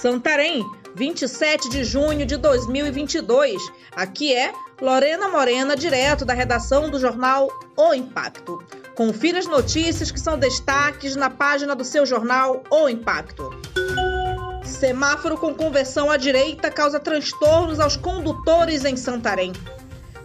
Santarém, 27 de junho de 2022. Aqui é Lorena Morena, direto da redação do jornal O Impacto. Confira as notícias que são destaques na página do seu jornal O Impacto. Semáforo com conversão à direita causa transtornos aos condutores em Santarém.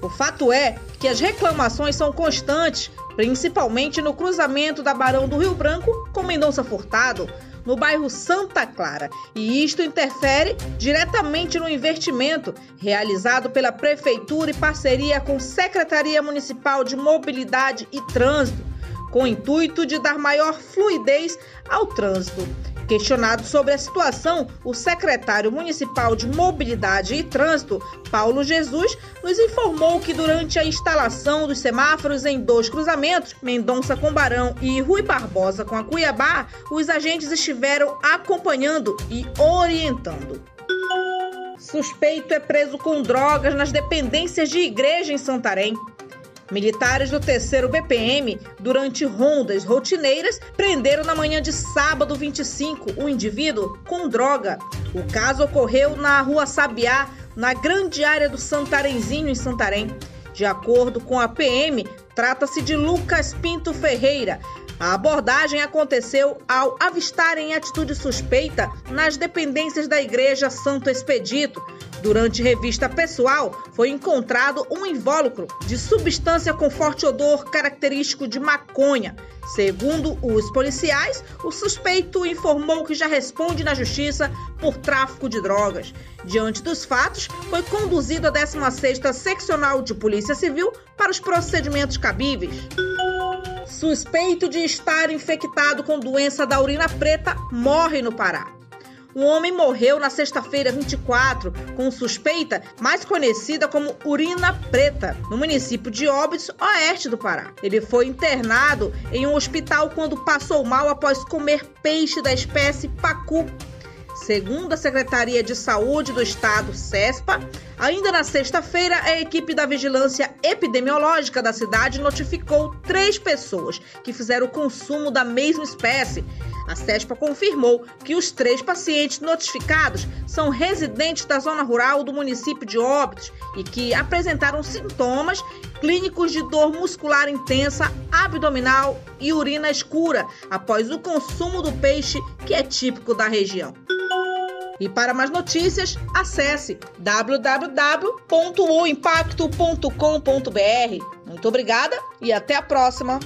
O fato é que as reclamações são constantes, principalmente no cruzamento da Barão do Rio Branco com Mendonça Furtado, no bairro Santa Clara, e isto interfere diretamente no investimento realizado pela Prefeitura e parceria com Secretaria Municipal de Mobilidade e Trânsito, com o intuito de dar maior fluidez ao trânsito. Questionado sobre a situação, o secretário municipal de Mobilidade e Trânsito, Paulo Jesus, nos informou que durante a instalação dos semáforos em dois cruzamentos, Mendonça com Barão e Rui Barbosa com a Cuiabá, os agentes estiveram acompanhando e orientando. Suspeito é preso com drogas nas dependências de igreja em Santarém. Militares do 3 BPM, durante rondas rotineiras, prenderam na manhã de sábado 25 um indivíduo com droga. O caso ocorreu na rua Sabiá, na grande área do Santarenzinho, em Santarém. De acordo com a PM, trata-se de Lucas Pinto Ferreira. A abordagem aconteceu ao avistarem atitude suspeita nas dependências da Igreja Santo Expedito, Durante revista pessoal, foi encontrado um invólucro de substância com forte odor característico de maconha. Segundo os policiais, o suspeito informou que já responde na justiça por tráfico de drogas. Diante dos fatos, foi conduzido a 16ª Seccional de Polícia Civil para os procedimentos cabíveis. Suspeito de estar infectado com doença da urina preta morre no Pará. Um homem morreu na sexta-feira 24 com suspeita mais conhecida como urina preta, no município de Óbidos, oeste do Pará. Ele foi internado em um hospital quando passou mal após comer peixe da espécie pacu Segundo a Secretaria de Saúde do Estado, SESPA, ainda na sexta-feira, a equipe da Vigilância Epidemiológica da cidade notificou três pessoas que fizeram o consumo da mesma espécie. A SESPA confirmou que os três pacientes notificados são residentes da zona rural do município de Óbidos e que apresentaram sintomas clínicos de dor muscular intensa, abdominal e urina escura após o consumo do peixe que é típico da região. E para mais notícias, acesse www.oimpacto.com.br. Muito obrigada e até a próxima!